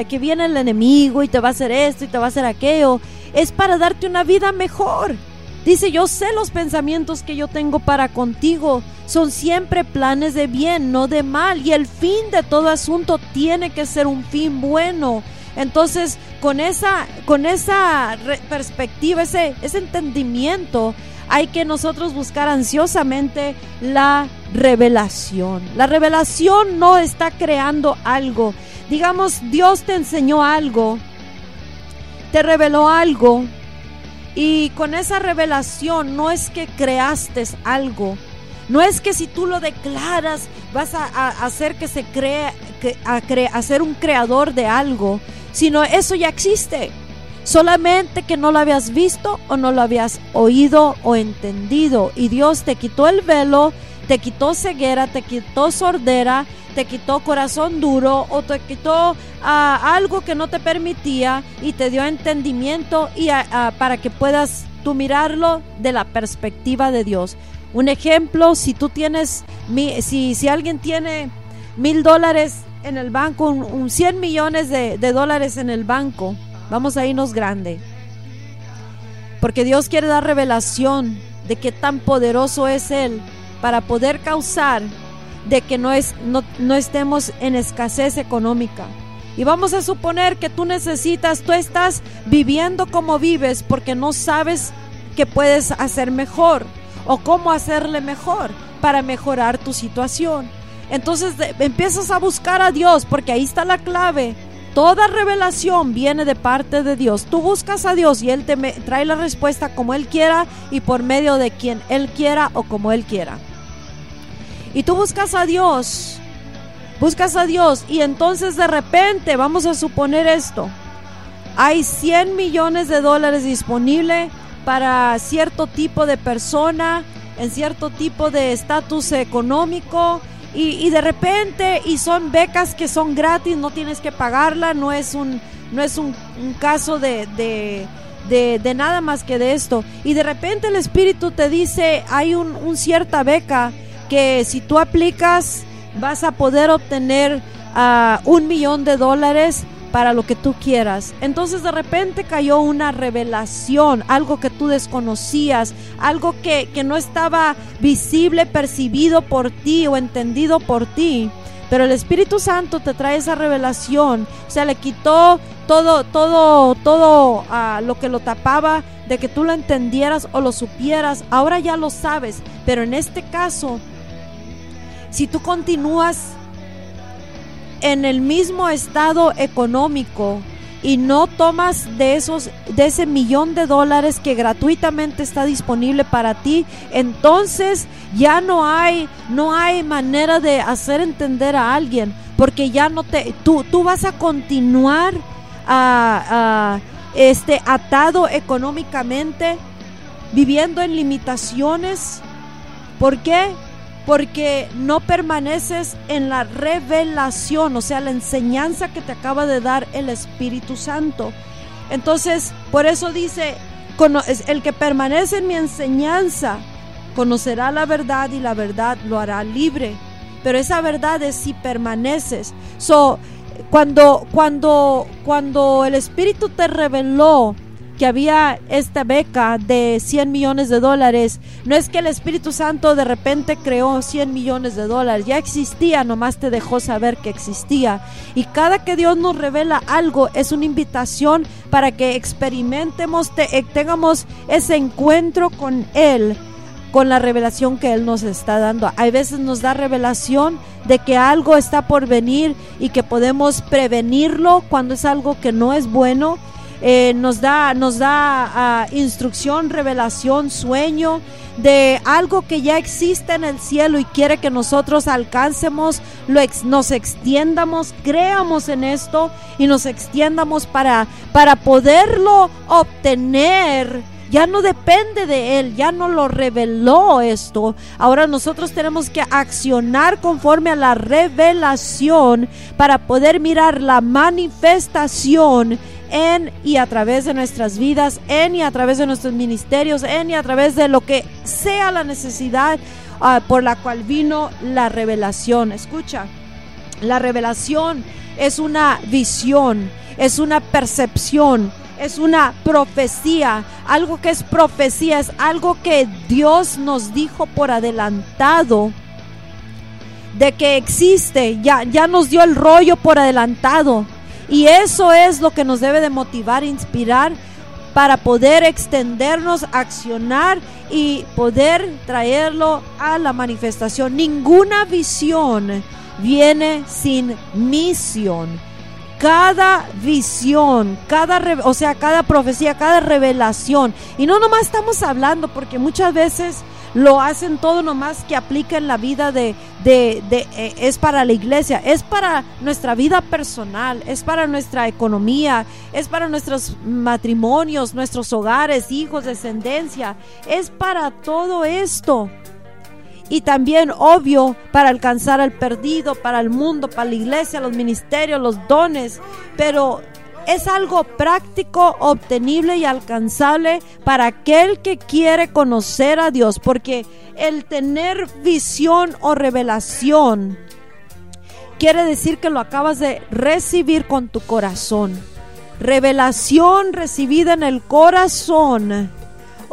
que viene el enemigo y te va a hacer esto y te va a hacer aquello, es para darte una vida mejor. Dice, yo sé los pensamientos que yo tengo para contigo. Son siempre planes de bien, no de mal. Y el fin de todo asunto tiene que ser un fin bueno. Entonces, con esa, con esa perspectiva, ese, ese entendimiento, hay que nosotros buscar ansiosamente la revelación. La revelación no está creando algo. Digamos, Dios te enseñó algo, te reveló algo y con esa revelación no es que creaste algo, no es que si tú lo declaras vas a, hacer que se cree, que, a, ser un creador de algo, sino eso ya existe. Solamente que no lo habías visto o no lo habías oído o entendido. Y Dios te quitó el velo, te quitó ceguera, te quitó sordera, te quitó corazón duro o te quitó ah, algo que no te permitía y te dio entendimiento y ah, ah, para que puedas tú mirarlo de la perspectiva de Dios. Un ejemplo, si tú tienes, si, si alguien tiene mil dólares en el banco, un, 100 millones de, de dólares en el banco, vamos a irnos grande. Porque Dios quiere dar revelación de qué tan poderoso es Él para poder causar de que no, es, no, no estemos en escasez económica. Y vamos a suponer que tú necesitas, tú estás viviendo como vives porque no sabes que puedes hacer mejor o cómo hacerle mejor para mejorar tu situación. Entonces empiezas a buscar a Dios porque ahí está la clave. Toda revelación viene de parte de Dios. Tú buscas a Dios y Él te trae la respuesta como Él quiera y por medio de quien Él quiera o como Él quiera. Y tú buscas a Dios, buscas a Dios y entonces de repente, vamos a suponer esto, hay 100 millones de dólares disponibles para cierto tipo de persona, en cierto tipo de estatus económico. Y, de repente, y son becas que son gratis, no tienes que pagarla, no es un, no es un, caso de, de, nada más que de esto. Y de repente el Espíritu te dice, hay un, un cierta beca que si tú aplicas vas a poder obtener uh, un millón de dólares para lo que tú quieras. Entonces de repente cayó una revelación, algo que tú desconocías, algo que, que no estaba visible, percibido por ti o entendido por ti. Pero el Espíritu Santo te trae esa revelación. O sea, le quitó todo, todo, todo a lo que lo tapaba de que tú lo entendieras o lo supieras. Ahora ya lo sabes. Pero en este caso si tú continúas en el mismo estado económico y no tomas de esos de ese millón de dólares que gratuitamente está disponible para ti, entonces ya no hay no hay manera de hacer entender a alguien, porque ya no te tú tú vas a continuar a, este atado económicamente viviendo en limitaciones. ¿Por qué? Porque no permaneces en la revelación, o sea, la enseñanza que te acaba de dar el Espíritu Santo. Entonces, por eso dice, el que permanece en mi enseñanza conocerá la verdad y la verdad lo hará libre. Pero esa verdad es si permaneces. So, cuando, cuando, cuando el Espíritu te reveló que había esta beca de 100 millones de dólares. No es que el Espíritu Santo de repente creó 100 millones de dólares, ya existía, nomás te dejó saber que existía. Y cada que Dios nos revela algo es una invitación para que experimentemos, eh, tengamos ese encuentro con Él con la revelación que Él nos está dando. Hay veces nos da revelación de que algo está por venir y que podemos prevenirlo cuando es algo que no es bueno eh, nos da, nos da ah, instrucción, revelación, sueño de algo que ya existe en el cielo y quiere que nosotros alcancemos, lo nos extiendamos, creamos en esto y nos extiendamos para, para poderlo obtener ya no depende de Él, ya no lo reveló esto. Ahora nosotros tenemos que accionar conforme a la revelación para poder mirar la manifestación en y a través de nuestras vidas, en y a través de nuestros ministerios, en y a través de lo que sea la necesidad ah, por la cual vino la revelación. Escucha, la revelación es una visión, es una percepción, es una profecía. Algo que es profecía es algo que Dios nos dijo por adelantado de que existe, ya, ya nos dio el rollo por adelantado. Y eso es lo que nos debe de motivar, inspirar para poder extendernos, accionar y poder traerlo a la manifestación. Ninguna visión viene sin misión. Cada visión, cada, o sea, cada profecía, cada revelación. Y no nomás estamos hablando, porque muchas veces lo hacen todo nomás que aplica en la vida de, de, eh, es para la iglesia, es para nuestra vida personal, es para nuestra economía, es para nuestros matrimonios, nuestros hogares, hijos, descendencia, es para todo esto. Y también, obvio, para alcanzar al perdido, para el mundo, para la iglesia, los ministerios, los dones. Pero es algo práctico, obtenible y alcanzable para aquel que quiere conocer a Dios, porque el tener visión o revelación quiere decir que lo acabas de recibir con tu corazón. Revelación recibida en el corazón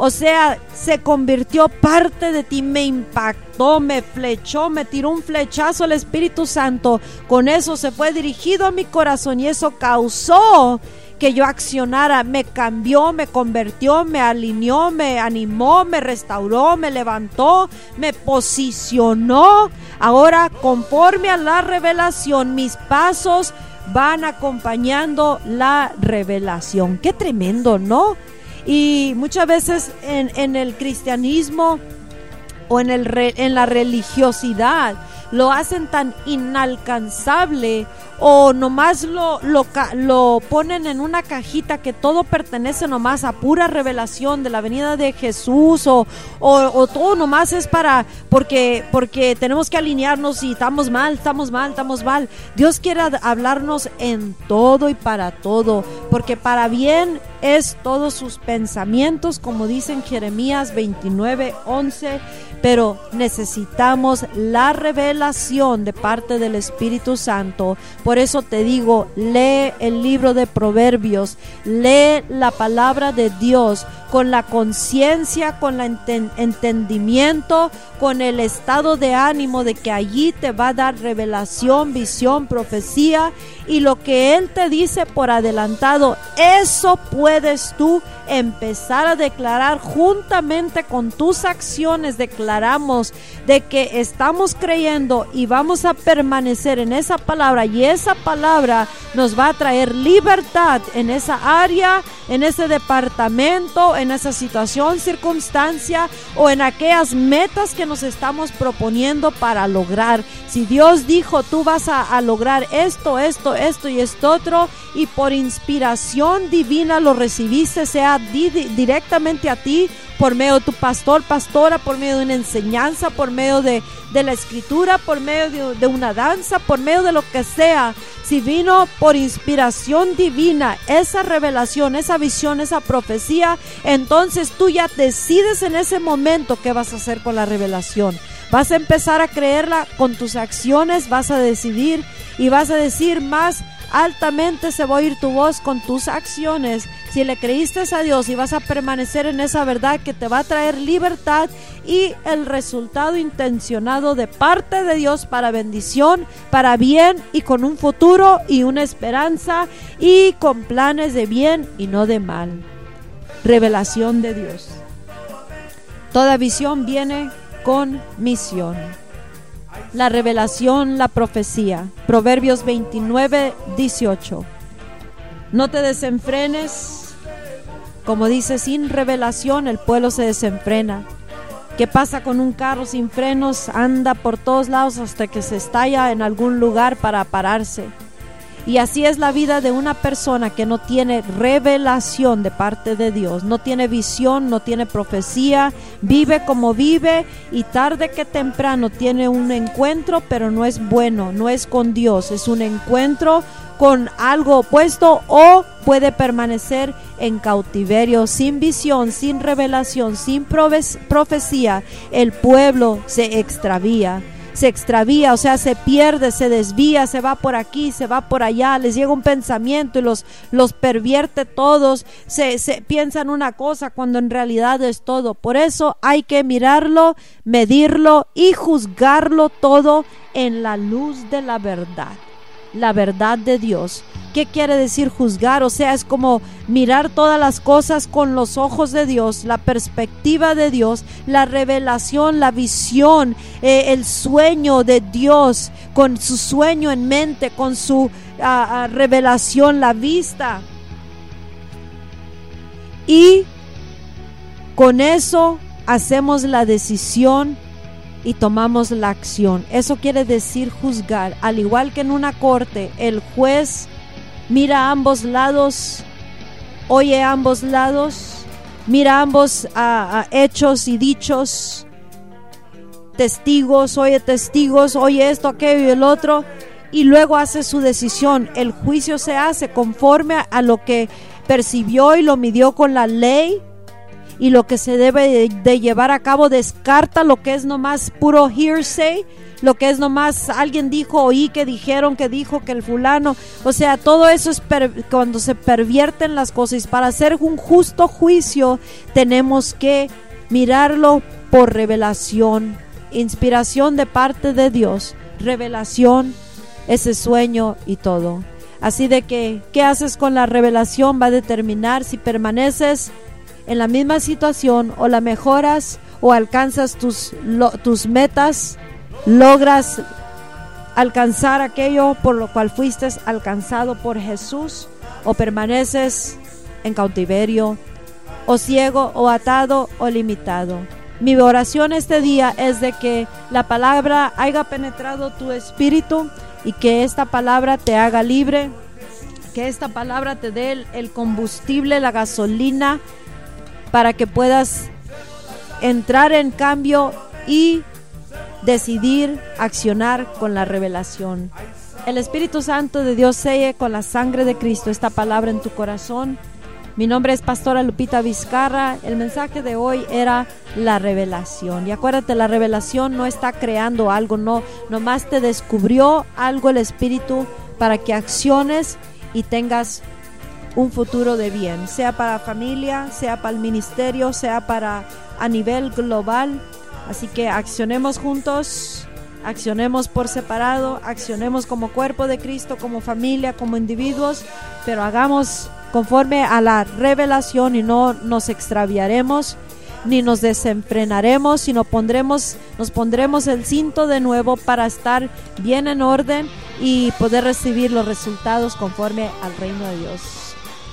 o sea, se convirtió parte de ti, me impactó, me flechó, me tiró un flechazo el Espíritu Santo. Con eso se fue dirigido a mi corazón y eso causó que yo accionara, me cambió, me convirtió, me alineó, me animó, me restauró, me levantó, me posicionó. Ahora, conforme a la revelación, mis pasos van acompañando la revelación. Qué tremendo, ¿no? Y muchas veces en, en el cristianismo o en, el en la religiosidad lo hacen tan inalcanzable o nomás lo, lo, lo, ponen en una cajita que todo pertenece nomás a pura revelación de la venida de Jesús o, o, todo nomás es para porque porque tenemos que alinearnos y estamos mal, estamos mal, estamos mal. Dios quiere hablarnos en todo y para todo, porque para bien es todos sus pensamientos, como dice en Jeremías 29, 11 pero necesitamos la revelación de parte del Espíritu Santo. Por eso te digo, lee el libro de Proverbios, lee la palabra de Dios con la conciencia, con el entendimiento, con el estado de ánimo de que allí te va a dar revelación, visión, profecía y lo que Él te dice por adelantado, eso puedes tú empezar a declarar juntamente con tus acciones, declaramos de que estamos creyendo y vamos a permanecer en esa palabra y esa palabra nos va a traer libertad en esa área, en ese departamento, en esa situación, circunstancia o en aquellas metas que nos estamos proponiendo para lograr. Si Dios dijo, tú vas a, lograr esto, esto, esto y esto otro, y por inspiración divina lo recibiste, sea directamente a ti, por medio de tu pastor, pastora, por medio de una enseñanza, por medio de, la escritura, por medio de, una danza, por medio de lo que sea. Si vino por inspiración divina esa revelación, esa visión, esa profecía, entonces tú ya decides en ese momento qué vas a hacer con la revelación. Vas a empezar a creerla con tus acciones, vas a decidir y vas a decir más altamente se va a oír tu voz con tus acciones. Si le creíste a Dios y vas a permanecer en esa verdad que te va a traer libertad y el resultado intencionado de parte de Dios para bendición, para bien y con un futuro y una esperanza y con planes de bien y no de mal. Revelación de Dios. Toda visión viene con misión la revelación, la profecía. Proverbios 29, 18. No te desenfrenes. Como dice, sin revelación el pueblo se desenfrena. ¿Qué pasa con un carro sin frenos? Anda por todos lados hasta que se estalla en algún lugar para pararse. Y así es la vida de una persona que no tiene revelación de parte de Dios, no tiene visión, no tiene profecía, vive como vive y tarde que temprano tiene un encuentro, pero no es bueno, no es con Dios, es un encuentro con algo opuesto o puede permanecer en cautiverio sin visión, sin revelación, sin profecía. El pueblo se extravía se extravía, o sea, se pierde, se desvía, se va por aquí, se va por allá, les llega un pensamiento y los, los pervierte todos, se, se piensan una cosa cuando en realidad es todo. Por eso hay que mirarlo, medirlo y juzgarlo todo en la luz de la verdad la verdad de Dios. ¿Qué quiere decir juzgar? O sea, es como mirar todas las cosas con los ojos de Dios, la perspectiva de Dios, la revelación, la visión, eh, el sueño de Dios, con su sueño en mente, con su ah, ah, revelación, la vista. Y con eso hacemos la decisión y tomamos la acción. Eso quiere decir juzgar. Al igual que en una corte, el juez mira a ambos lados, oye a ambos lados, mira ambos a, hechos y dichos, testigos, oye testigos, oye esto, aquello y el otro, y luego hace su decisión. El juicio se hace conforme a lo que percibió y lo midió con la ley y lo que se debe de, llevar a cabo descarta lo que es nomás puro hearsay, lo que es nomás alguien dijo, oí que dijeron, que dijo que el fulano, o sea, todo eso es cuando se pervierten las cosas. Para hacer un justo juicio tenemos que mirarlo por revelación, inspiración de parte de Dios, revelación, ese sueño y todo. Así de que, ¿qué haces con la revelación? Va a determinar si permaneces en la misma situación o la mejoras o alcanzas tus, tus metas, logras alcanzar aquello por lo cual fuiste alcanzado por Jesús o permaneces en cautiverio o ciego o atado o limitado. Mi oración este día es de que la palabra haya penetrado tu espíritu y que esta palabra te haga libre, que esta palabra te dé el combustible, la gasolina para que puedas entrar en cambio y decidir accionar con la revelación. El Espíritu Santo de Dios selle con la sangre de Cristo esta palabra en tu corazón. Mi nombre es Pastora Lupita Vizcarra. El mensaje de hoy era la revelación. Y acuérdate, la revelación no está creando algo, no, nomás te descubrió algo el Espíritu para que acciones y tengas un futuro de bien, sea para familia, sea para el ministerio, sea para a nivel global. Así que accionemos juntos, accionemos por separado, accionemos como cuerpo de Cristo, como familia, como individuos, pero hagamos conforme a la revelación y no nos extraviaremos ni nos desenfrenaremos, sino pondremos, nos pondremos el cinto de nuevo para estar bien en orden y poder recibir los resultados conforme al reino de Dios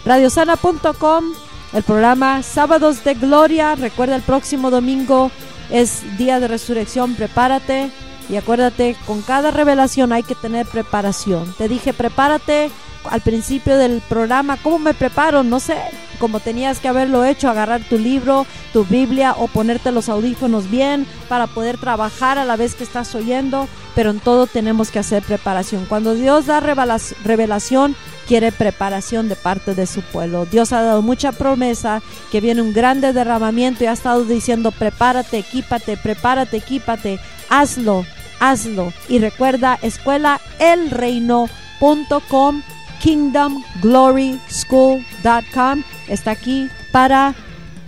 radiosana.com, el programa Sábados de Gloria. Recuerda, el próximo domingo es día de resurrección, prepárate. Y acuérdate, con cada revelación hay que tener preparación. Te dije, prepárate al principio del programa. ¿Cómo me preparo? No sé. Como tenías que haberlo hecho, agarrar tu libro, tu Biblia o ponerte los audífonos bien para poder trabajar a la vez que estás oyendo. Pero en todo tenemos que hacer preparación. Cuando Dios da revelación, quiere preparación de parte de su pueblo. Dios ha dado mucha promesa que viene un grande derramamiento y ha estado diciendo prepárate, equípate, prepárate, equípate, hazlo, hazlo. Y recuerda, escuela elreino.com, kingdomgloryschool.com está aquí para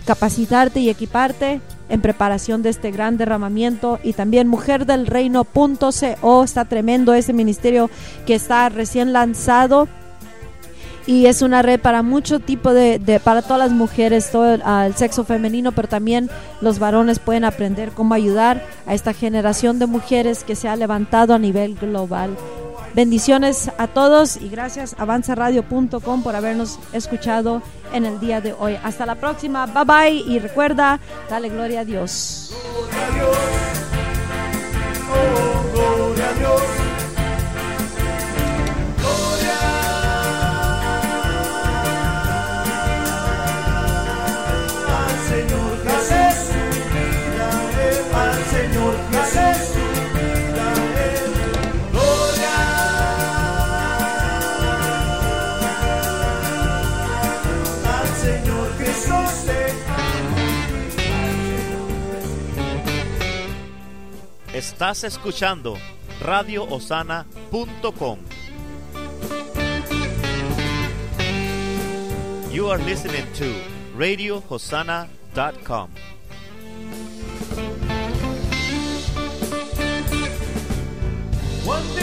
capacitarte y equiparte en preparación de este gran derramamiento y también mujerdelreino.co está tremendo ese ministerio que está recién lanzado y es una red para mucho tipo de, para todas las mujeres, todo el, sexo femenino, pero también los varones pueden aprender cómo ayudar a esta generación de mujeres que se ha levantado a nivel global. Bendiciones a todos y gracias avanzaradio.com por habernos escuchado en el día de hoy. Hasta la próxima, bye bye y recuerda, dale gloria a Dios. Gloria a Dios. Estás escuchando radioosana.com. You are listening to radiohosana.com. One